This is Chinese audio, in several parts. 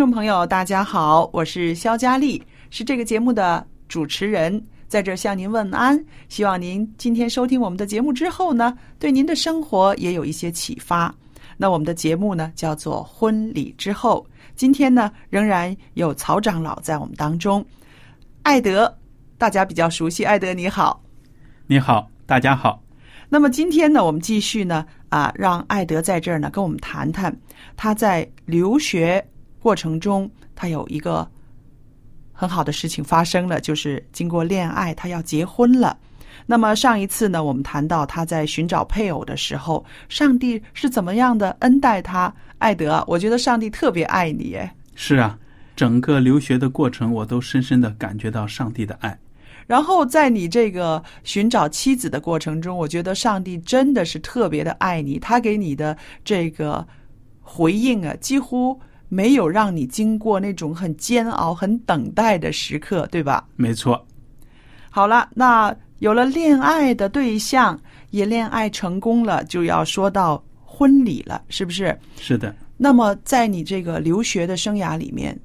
众朋友，大家好，我是肖佳丽，是这个节目的主持人，在这儿向您问安。希望您今天收听我们的节目之后呢，对您的生活也有一些启发。那我们的节目呢，叫做《婚礼之后》。今天呢，仍然有曹长老在我们当中。艾德，大家比较熟悉，艾德你好。你好，大家好。那么今天呢，我们继续呢啊，让艾德在这儿呢跟我们谈谈他在留学过程中，他有一个很好的事情发生了，就是经过恋爱，他要结婚了。那么上一次呢，我们谈到他在寻找配偶的时候，上帝是怎么样的恩待他？艾德，我觉得上帝特别爱你，是啊，整个留学的过程，我都深深的感觉到上帝的爱。然后在你这个寻找妻子的过程中，我觉得上帝真的是特别的爱你，他给你的这个回应啊，几乎没有让你经过那种很煎熬、很等待的时刻，对吧？没错，好了，那有了恋爱的对象，也恋爱成功了，就要说到婚礼了，是不是？是的，那么在你这个留学的生涯里面，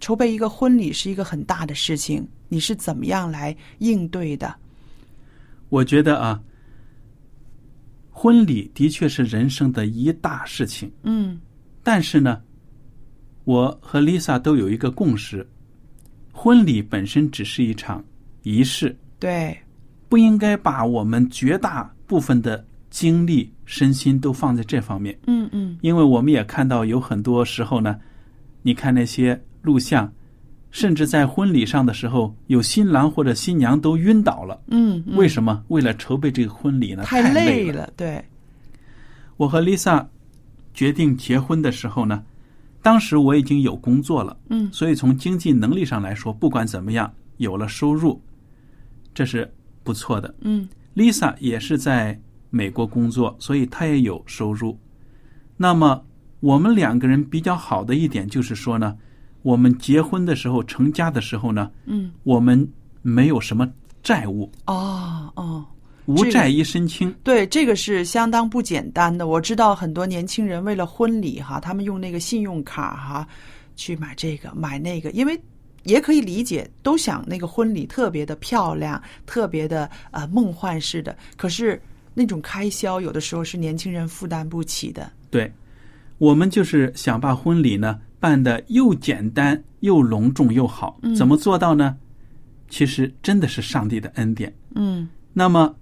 筹备一个婚礼是一个很大的事情，你是怎么样来应对的？我觉得啊，婚礼的确是人生的一大事情。嗯但是呢，我和 Lisa 都有一个共识：婚礼本身只是一场仪式，对，不应该把我们绝大部分的精力、身心都放在这方面。嗯嗯，因为我们也看到有很多时候呢，你看那些录像，甚至在婚礼上的时候，有新郎或者新娘都晕倒了。嗯，嗯为什么？为了筹备这个婚礼呢？太累累。了？对，我和 Lisa 决定结婚的时候呢，当时我已经有工作了，嗯。所以从经济能力上来说，不管怎么样，有了收入，这是不错的。嗯。Lisa 也是在美国工作，所以她也有收入。那么我们两个人比较好的一点就是说呢，我们结婚的时候、成家的时候呢，嗯，我们没有什么债务，哦哦，无债一身轻。对，这个是相当不简单的。我知道很多年轻人为了婚礼哈，他们用那个信用卡哈去买这个买那个，因为也可以理解，都想那个婚礼特别的漂亮，特别的呃梦幻式的。可是那种开销有的时候是年轻人负担不起的。对，我们就是想把婚礼呢办的又简单又隆重又好。嗯怎么做到呢？其实真的是上帝的恩典。嗯那么，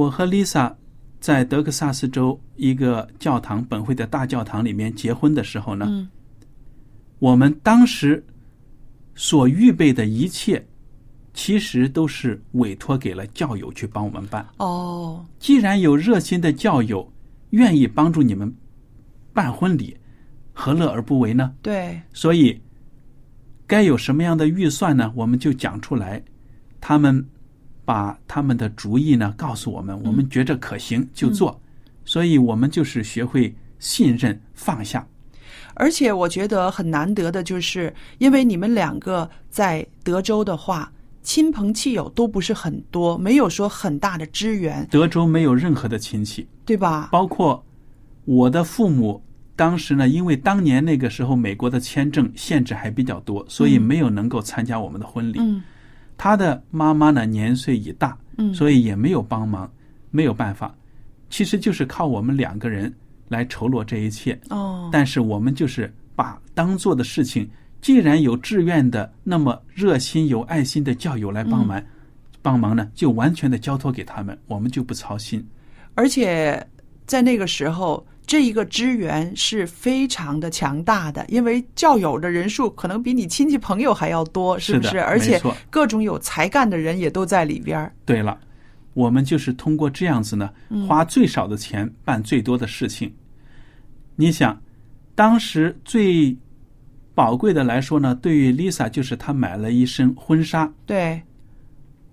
我和 Lisa 在德克萨斯州一个教堂本会的大教堂里面结婚的时候呢，嗯我们当时所预备的一切，其实都是委托给了教友去帮我们办。哦既然有热心的教友愿意帮助你们办婚礼，何乐而不为呢？对所以，该有什么样的预算呢？我们就讲出来。他们把他们的主意呢告诉我们，我们觉着可行就做。所以我们就是学会信任放下。而且我觉得很难得的就是，因为你们两个在德州的话，亲朋戚友都不是很多，没有说很大的支援，德州没有任何的亲戚，对吧？包括我的父母。当时呢，因为当年那个时候美国的签证限制还比较多，所以没有能够参加我们的婚礼。嗯他的妈妈呢年岁已大，嗯所以也没有帮忙，没有办法。其实就是靠我们两个人来筹罗这一切。哦，但是我们就是把当做的事情，既然有志愿的那么热心有爱心的教友来帮忙，帮忙呢，就完全的交托给他们，我们就不操心。而且在那个时候，这一个支援是非常的强大的，因为教友的人数可能比你亲戚朋友还要多，是不是？是而且各种有才干的人也都在里边儿。对了，我们就是通过这样子呢，花最少的钱办最多的事情。你想，当时最宝贵的来说呢，对于 Lisa 就是她买了一身婚纱，对，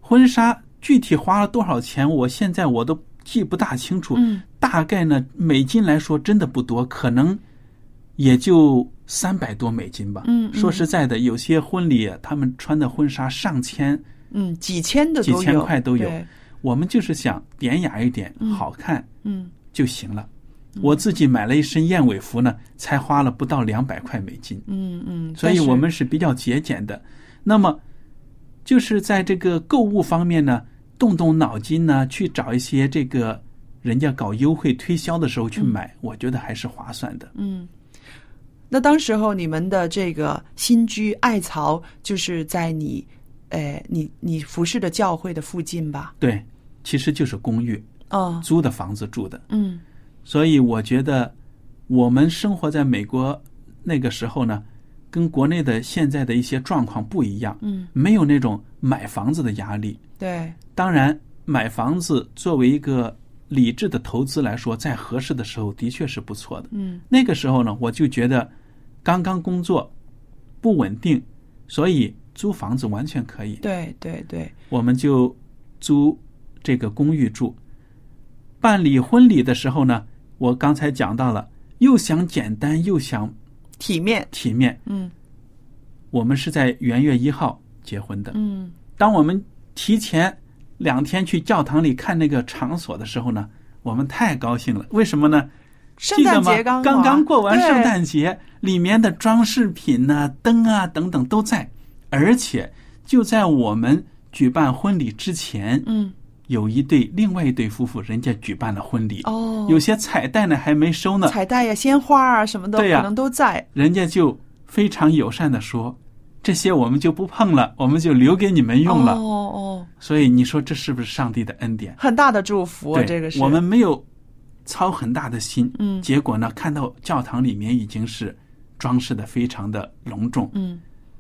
婚纱具体花了多少钱，我现在我都记不大清楚。嗯，大概呢，美金来说真的不多，可能也就三百多美金吧。说实在的，有些婚礼他们穿的婚纱上千，嗯，几千的，几千块都有我们就是想典雅一点，好看嗯，就行了。我自己买了一身燕尾服呢，才花了不到两百块美金。嗯嗯，所以我们是比较节俭的。那么，就是在这个购物方面呢，动动脑筋呢，去找一些这个人家搞优惠推销的时候去买，我觉得还是划算的。嗯，那当时候你们的这个新居艾草就是在你，呃，你你服侍的教会的附近吧？对，其实就是公寓哦，租的房子住的。嗯所以我觉得，我们生活在美国那个时候呢，跟国内的现在的一些状况不一样，嗯，没有那种买房子的压力。对，当然，买房子作为一个理智的投资来说，在合适的时候的确是不错的。嗯那个时候呢，我就觉得刚刚工作不稳定，所以租房子完全可以。对对对，我们就租这个公寓住。办理婚礼的时候呢，我刚才讲到了，又想简单又想体面，体面。嗯我们是在元月一号结婚的。嗯当我们提前两天去教堂里看那个场所的时候呢，我们太高兴了。为什么呢？圣诞节？刚刚刚过完圣诞节，里面的装饰品呐、灯啊等等都在，而且就在我们举办婚礼之前，嗯有一对另外一对夫妇，人家举办了婚礼，哦，有些彩带呢还没收呢，彩带呀、鲜花啊什么的，可能都在。人家就非常友善的说，这些我们就不碰了，我们就留给你们用了。哦哦，所以你说这是不是上帝的恩典？很大的祝福这个是。我们没有操很大的心，嗯。结果呢，看到教堂里面已经是装饰的非常的隆重，嗯。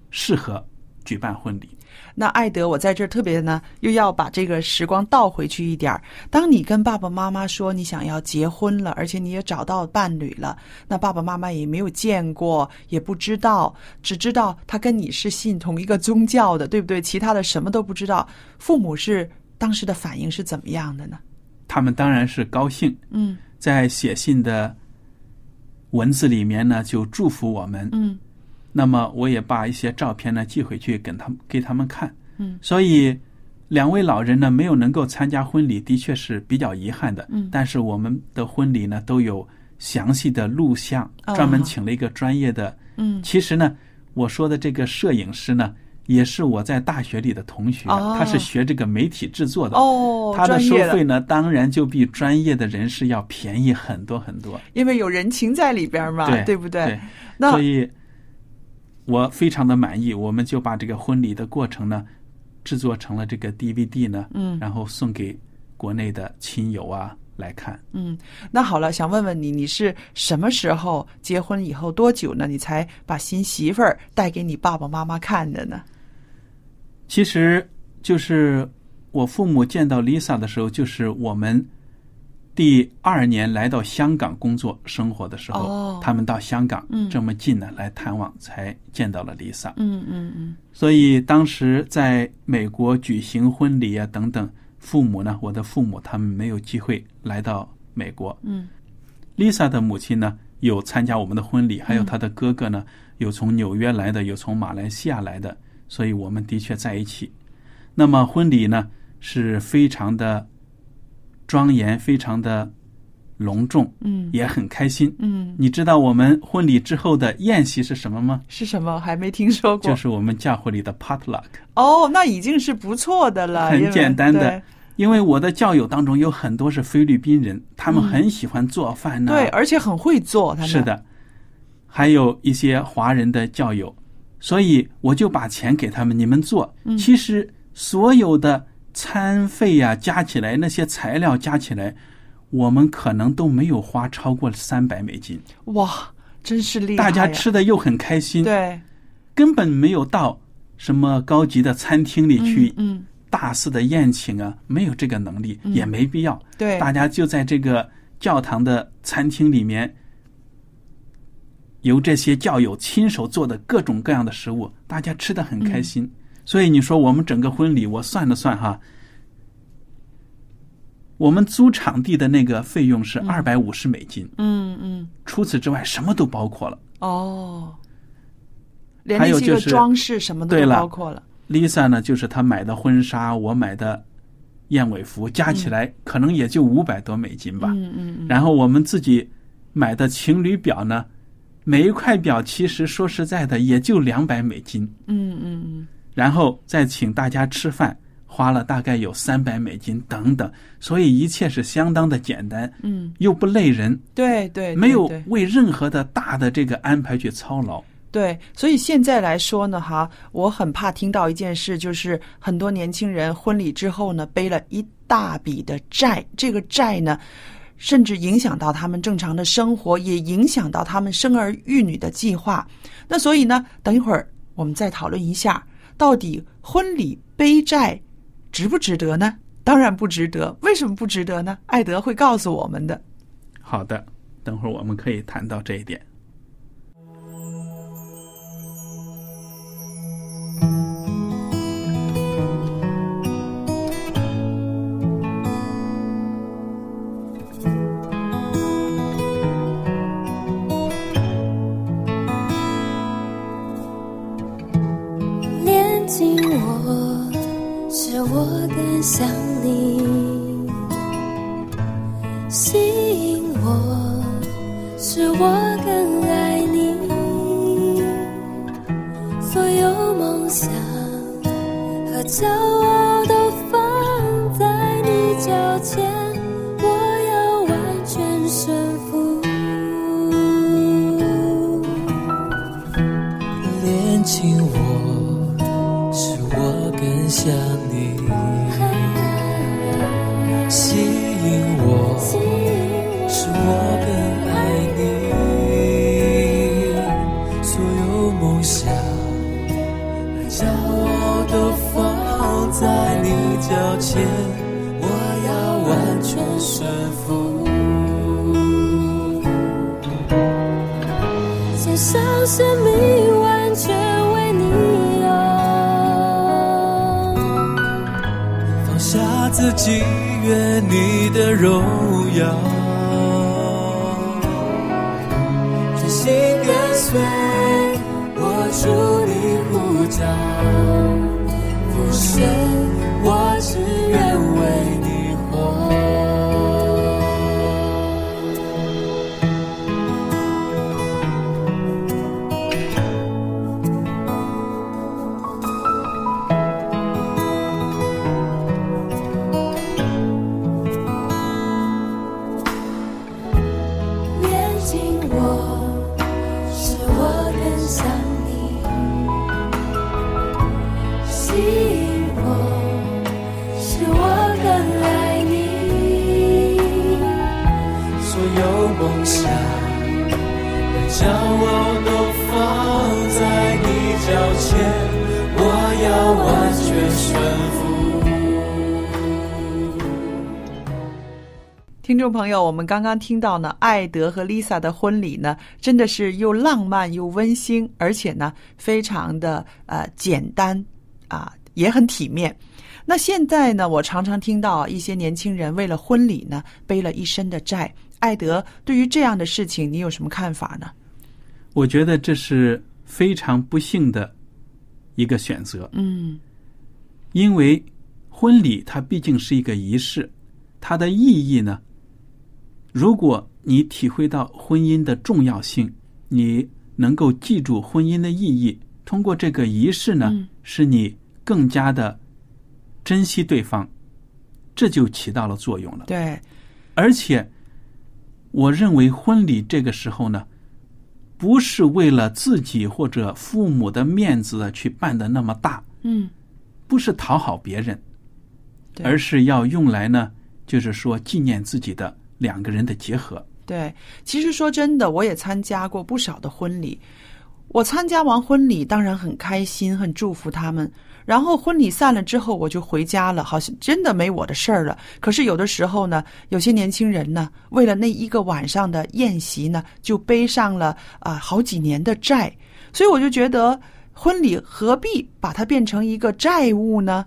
适合举办婚礼。那艾德，我在这儿特别呢，又要把这个时光倒回去一点儿。当你跟爸爸妈妈说你想要结婚了，而且你也找到伴侣了，那爸爸妈妈也没有见过，也不知道，只知道他跟你是信同一个宗教的，对不对？其他的什么都不知道。父母是当时的反应是怎么样的呢？他们当然是高兴，嗯在写信的文字里面呢，就祝福我们。嗯那么我也把一些照片呢寄回去给他们给他们看。嗯，所以两位老人呢没有能够参加婚礼，的确是比较遗憾的。嗯但是我们的婚礼呢都有详细的录像，哦专门请了一个专业的。嗯其实呢，我说的这个摄影师呢，也是我在大学里的同学，哦他是学这个媒体制作的。哦，他的收费呢，当然就比专业的人士要便宜很多很多。因为有人情在里边嘛，对不对？所以我非常的满意。我们就把这个婚礼的过程呢，制作成了这个 DVD 呢，嗯然后送给国内的亲友啊来看。嗯，那好了，想问问你，你是什么时候结婚以后多久呢？你才把新媳妇儿带给你爸爸妈妈看的呢？其实就是我父母见到 Lisa 的时候，就是我们第二年来到香港工作生活的时候，哦他们到香港嗯这么近呢来探望，才见到了 Lisa。嗯嗯嗯所以当时在美国举行婚礼啊等等，父母呢，我的父母他们没有机会来到美国。嗯 Lisa 的母亲呢，有参加我们的婚礼，还有她的哥哥呢，有从纽约来的，有从马来西亚来的，所以我们的确在一起。那么婚礼呢是非常的庄严，非常的隆重，嗯也很开心。嗯，你知道我们婚礼之后的宴席是什么吗？是什么？还没听说过。就是我们教会里的 potluck。哦，那已经是不错的了，很简单的因为我的教友当中有很多是菲律宾人，他们很喜欢做饭呢、对，而且很会做，他们是，的，还有一些华人的教友，所以我就把钱给他们，你们做。嗯其实所有的餐费呀、加起来，那些材料加起来，我们可能都没有花超过三百美金。哇，真是厉害！大家吃的又很开心，对根本没有到什么高级的餐厅里去嗯，大肆的宴请啊，没有这个能力，也没必要。对，大家就在这个教堂的餐厅里面，由这些教友亲手做的各种各样的食物，大家吃的很开心。嗯所以你说我们整个婚礼，我算了算哈，我们租场地的那个费用是二百五十美金，嗯嗯，除此之外什么都包括了。哦，连那些个还有就是装饰什么的都包括了，Lisa 呢，就是她买的婚纱，我买的燕尾服，加起来可能也就五百多美金吧。嗯嗯嗯，然后我们自己买的情侣表呢，每一块表其实说实在的也就两百美金，嗯嗯嗯，然后再请大家吃饭，花了大概有三百美金等等，所以一切是相当的简单，嗯，又不累人，对对，没有为任何的大的这个安排去操劳。对，所以现在来说呢，哈，我很怕听到一件事，就是很多年轻人婚礼之后呢，背了一大笔的债，这个债呢，甚至影响到他们正常的生活，也影响到他们生儿育女的计划。那所以呢，等一会儿我们再讨论一下，到底婚礼背债值不值得呢？当然不值得，为什么不值得呢？艾德会告诉我们的。好的，等会儿我们可以谈到这一点。近我，使我更想你；吸引我，使我更爱你。所有梦想和骄傲献上生命，完全为你有。放下自己，愿你的荣耀，真心跟随，我祝你呼召，有梦想和骄傲都放在你脚前，我要完全顺服。听众朋友，我们刚刚听到呢，艾德和 Lisa 的婚礼呢，真的是又浪漫又温馨，而且呢，非常的呃简单啊、也很体面。那现在呢，我常常听到一些年轻人为了婚礼呢，背了一身的债，艾德，对于这样的事情，你有什么看法呢？我觉得这是非常不幸的一个选择，嗯因为婚礼它毕竟是一个仪式，它的意义呢，如果你体会到婚姻的重要性，你能够记住婚姻的意义，通过这个仪式呢，嗯使你更加的珍惜对方，这就起到了作用了。对，而且，我认为婚礼这个时候呢，不是为了自己或者父母的面子去办的那么大，嗯，不是讨好别人，而是要用来呢，就是说纪念自己的两个人的结合。对，其实说真的，我也参加过不少的婚礼。我参加完婚礼，当然很开心，很祝福他们。然后婚礼散了之后，我就回家了，好像真的没我的事儿了。可是有的时候呢，有些年轻人呢，为了那一个晚上的宴席呢，就背上了啊、好几年的债。所以我就觉得，婚礼何必把它变成一个债务呢？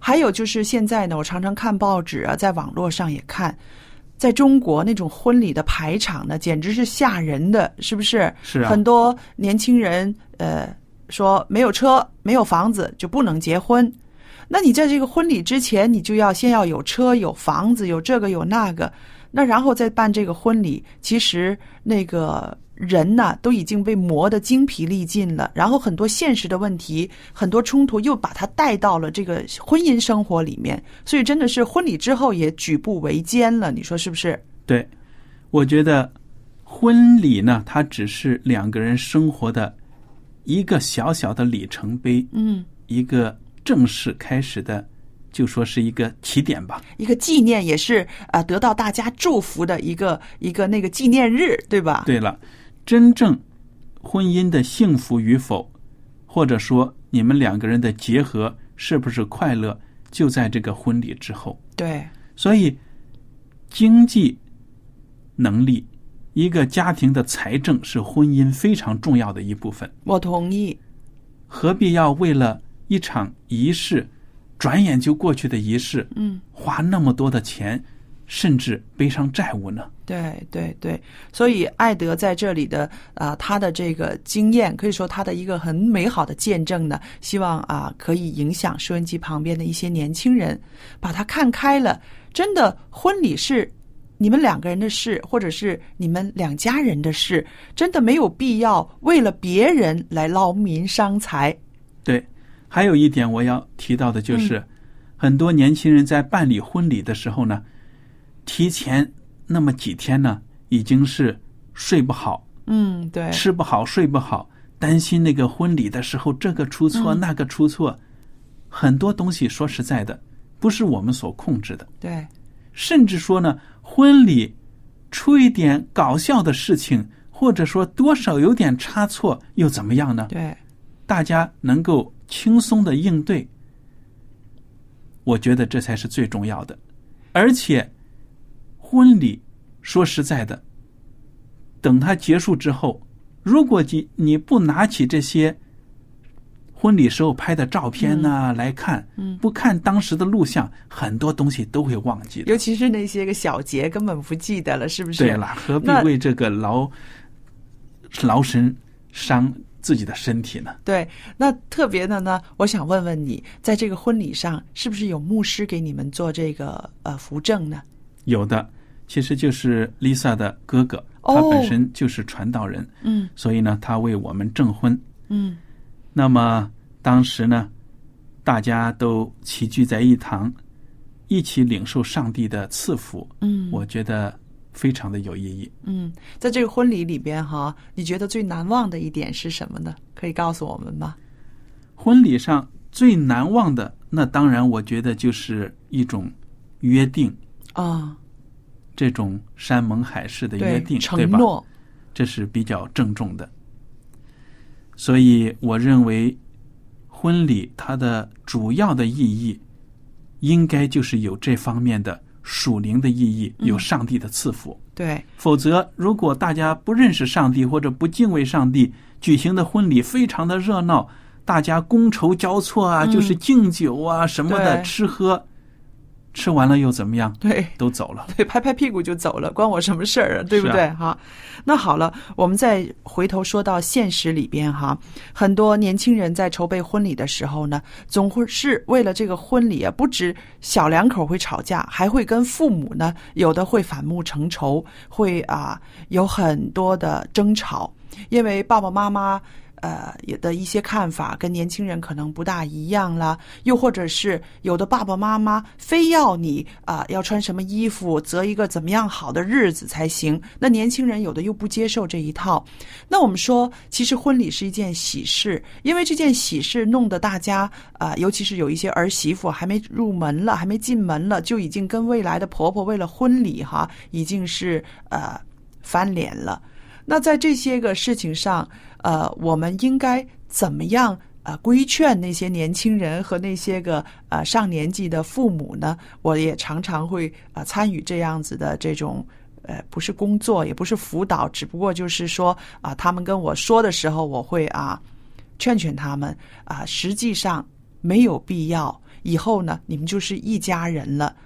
还有就是现在呢，我常常看报纸啊，在网络上也看，在中国那种婚礼的排场呢，简直是吓人的，是不是？是啊很多年轻人呃说没有车、没有房子就不能结婚。那你在这个婚礼之前，你就要先要有车、有房子、有这个有那个，那然后再办这个婚礼，其实那个人呐都已经被磨得精疲力尽了，然后很多现实的问题、很多冲突又把他带到了这个婚姻生活里面，所以真的是婚礼之后也举步维艰了，你说是不是？对，我觉得婚礼呢，它只是两个人生活的一个小小的里程碑，嗯，一个正式开始的，就说是一个起点吧。一个纪念也是啊、呃得到大家祝福的一个一个那个纪念日，对吧？对了，真正婚姻的幸福与否，或者说你们两个人的结合是不是快乐，就在这个婚礼之后。对所以，经济能力，一个家庭的财政是婚姻非常重要的一部分。我同意。何必要为了一场仪式，转眼就过去的仪式，嗯，花那么多的钱，甚至背上债务呢？对对对，所以艾德在这里的啊、他的这个经验，可以说他的一个很美好的见证呢，希望啊、可以影响收音机旁边的一些年轻人，把他看开了。真的，婚礼是你们两个人的事，或者是你们两家人的事，真的没有必要为了别人来劳民伤财。对，还有一点我要提到的就是，很多年轻人在办理婚礼的时候呢，提前那么几天呢，已经是睡不好、嗯，对，吃不好、睡不好，担心那个婚礼的时候这个出错、嗯那个出错，很多东西说实在的，不是我们所控制的。对，甚至说呢，婚礼出一点搞笑的事情，或者说多少有点差错，又怎么样呢？对，大家能够轻松的应对，我觉得这才是最重要的。而且，婚礼说实在的，等它结束之后，如果你你不拿起这些婚礼时候拍的照片呢、来看，嗯不看当时的录像，很多东西都会忘记的。尤其是那些个小节根本不记得了，是不是？对了，何必为这个劳劳神伤自己的身体呢？对，那特别的呢，我想问问你，在这个婚礼上，是不是有牧师给你们做这个呃扶正呢？有的，其实就是 Lisa 的哥哥，哦他本身就是传道人，嗯所以呢，他为我们证婚。嗯那么当时呢，大家都齐聚在一堂，一起领受上帝的赐福，嗯，我觉得非常的有意义。嗯，在这个婚礼里边哈，你觉得最难忘的一点是什么呢？可以告诉我们吗？婚礼上最难忘的，那当然我觉得就是一种约定，啊、这种山盟海誓的约，定，对吧？承诺，这是比较郑重的。所以我认为，婚礼它的主要的意义，应该就是有这方面的属灵的意义，有上帝的赐福。对，否则，如果大家不认识上帝或者不敬畏上帝，举行的婚礼非常的热闹，大家觥筹交错啊，嗯。就是敬酒啊什么的吃喝，吃完了又怎么样？对，都走了。对，拍拍屁股就走了，关我什么事儿啊？对不对？哈，那好了，我们再回头说到现实里边哈，很多年轻人在筹备婚礼的时候呢，总会是为了这个婚礼啊，不止小两口会吵架，还会跟父母呢，有的会反目成仇，会啊有很多的争吵，因为爸爸妈妈。呃，有的一些看法跟年轻人可能不大一样啦，又或者是有的爸爸妈妈非要你啊、要穿什么衣服，择一个怎么样好的日子才行。那年轻人有的又不接受这一套。那我们说，其实婚礼是一件喜事，因为这件喜事弄得大家啊、尤其是有一些儿媳妇还没入门了，还没进门了，就已经跟未来的婆婆为了婚礼哈，已经是呃翻脸了。那在这些个事情上，呃，我们应该怎么样呃规劝那些年轻人和那些个呃上年纪的父母呢？我也常常会啊、呃参与这样子的这种。呃，不是工作，也不是辅导，只不过就是说啊、他们跟我说的时候，我会啊劝劝他们啊、实际上没有必要。以后呢，你们就是一家人了。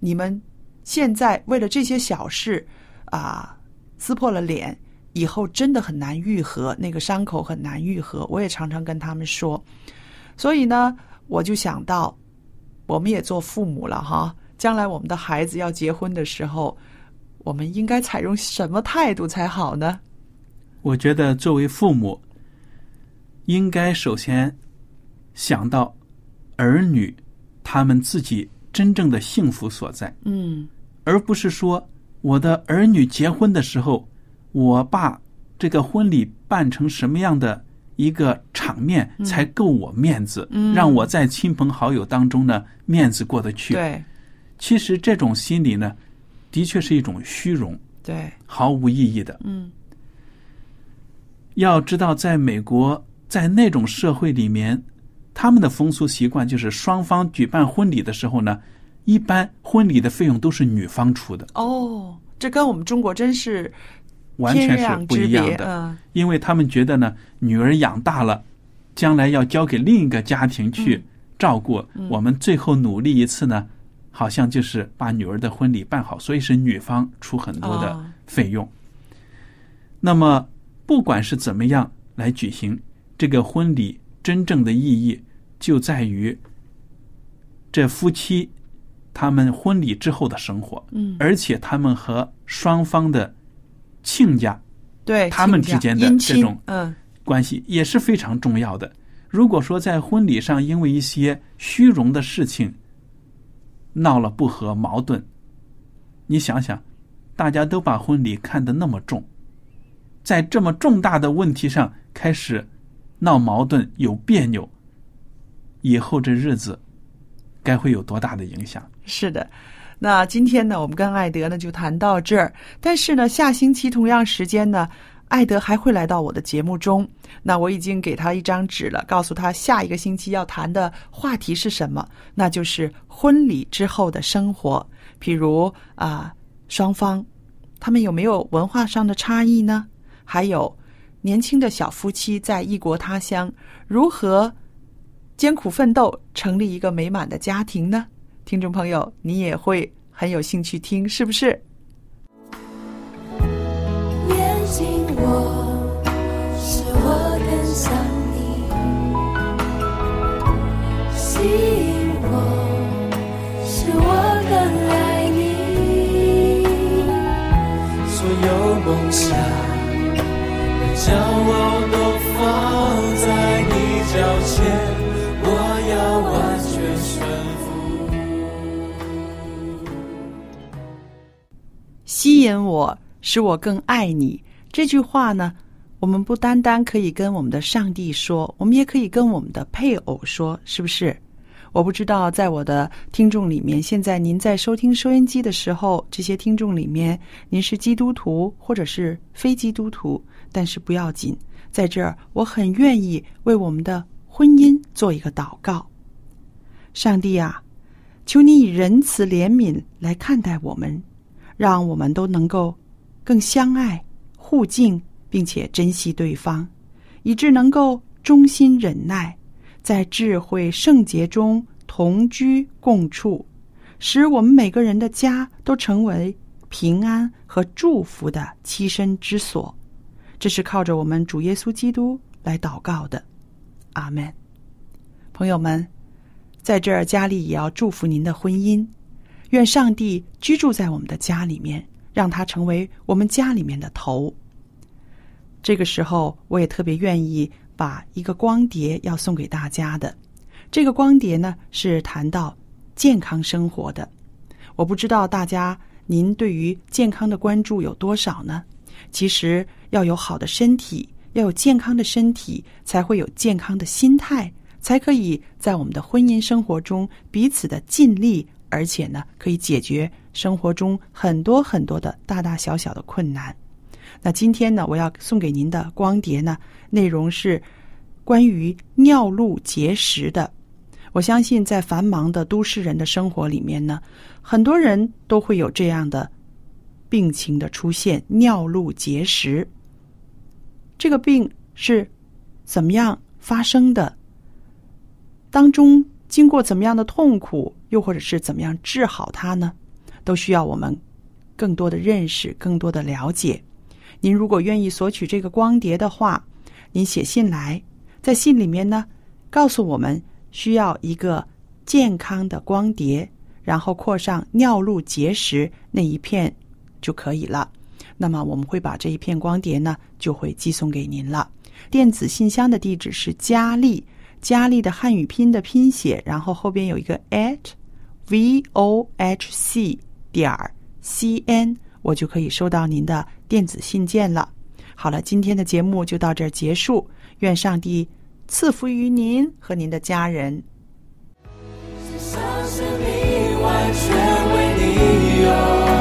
你们现在为了这些小事啊、撕破了脸，以后真的很难愈合，那个伤口很难愈合。我也常常跟他们说，所以呢，我就想到，我们也做父母了哈，将来我们的孩子要结婚的时候，我们应该采用什么态度才好呢？我觉得作为父母，应该首先想到儿女他们自己真正的幸福所在，嗯而不是说我的儿女结婚的时候，我把这个婚礼办成什么样的一个场面才够我面子，嗯。让我在亲朋好友当中呢面子过得去。对。其实这种心理呢，的确是一种虚荣，对，毫无意义的。嗯。要知道，在美国，在那种社会里面，他们的风俗习惯就是双方举办婚礼的时候呢，一般婚礼的费用都是女方出的，哦，这跟我们中国真是完全是不一样的。因为他们觉得呢，女儿养大了，将来要交给另一个家庭去嗯照顾。我们最后努力一次呢，好像就是把女儿的婚礼办好，所以是女方出很多的哦费用。那么，不管是怎么样来举行这个婚礼，真正的意义就在于这夫妻他们婚礼之后的生活，嗯，而且他们和双方的亲家对，他们之间的这种嗯关系也是非常重要的。如果说在婚礼上因为一些虚荣的事情闹了不和矛盾，你想想，大家都把婚礼看得那么重，在这么重大的问题上开始闹矛盾、有别扭，以后这日子该会有多大的影响？是的，那今天呢，我们跟艾德呢就谈到这儿。但是呢，下星期同样时间呢，艾德还会来到我的节目中。那我已经给他一张纸了，告诉他下一个星期要谈的话题是什么，那就是婚礼之后的生活。譬如啊、双方他们有没有文化上的差异呢？还有年轻的小夫妻在异国他乡如何艰苦奋斗，成立一个美满的家庭呢？听众朋友，你也会很有兴趣听，是不是？接近我，是我更想你；吸引我，是我更爱你。所有梦想吸引我，使我更爱你。这句话呢，我们不单单可以跟我们的上帝说，我们也可以跟我们的配偶说，是不是？我不知道，在我的听众里面，现在您在收听收音机的时候，这些听众里面，您是基督徒或者是非基督徒，但是不要紧，在这儿，我很愿意为我们的婚姻做一个祷告。上帝啊，求你以仁慈怜悯来看待我们，让我们都能够更相爱、互敬，并且珍惜对方，以致能够忠心忍耐，在智慧圣洁中同居共处，使我们每个人的家都成为平安和祝福的栖身之所。这是靠着我们主耶稣基督来祷告的，阿门。朋友们，在这儿佳丽也要祝福您的婚姻，愿上帝居住在我们的家里面，让他成为我们家里面的头。这个时候，我也特别愿意把一个光碟要送给大家的。这个光碟呢，是谈到健康生活的。我不知道大家您对于健康的关注有多少呢？其实要有好的身体，要有健康的身体，才会有健康的心态，才可以在我们的婚姻生活中彼此的尽力，而且呢，可以解决生活中很多很多的大大小小的困难。那今天呢，我要送给您的光碟呢，内容是关于尿路结石的。我相信在繁忙的都市人的生活里面呢，很多人都会有这样的病情的出现——尿路结石。这个病是怎么样发生的？当中经过怎么样的痛苦，又或者是怎么样治好它呢？都需要我们更多的认识，更多的了解。您如果愿意索取这个光碟的话，您写信来，在信里面呢，告诉我们需要一个健康的光碟，然后扩上尿路结石那一片就可以了。那么我们会把这一片光碟呢，就会寄送给您了。电子信箱的地址是佳丽，佳丽的汉语拼的拼写，然后后边有一个 at v o h c 点 c n。我就可以收到您的电子信件了。好了，今天的节目就到这儿结束。愿上帝赐福于您和您的家人。上生命完全为你有，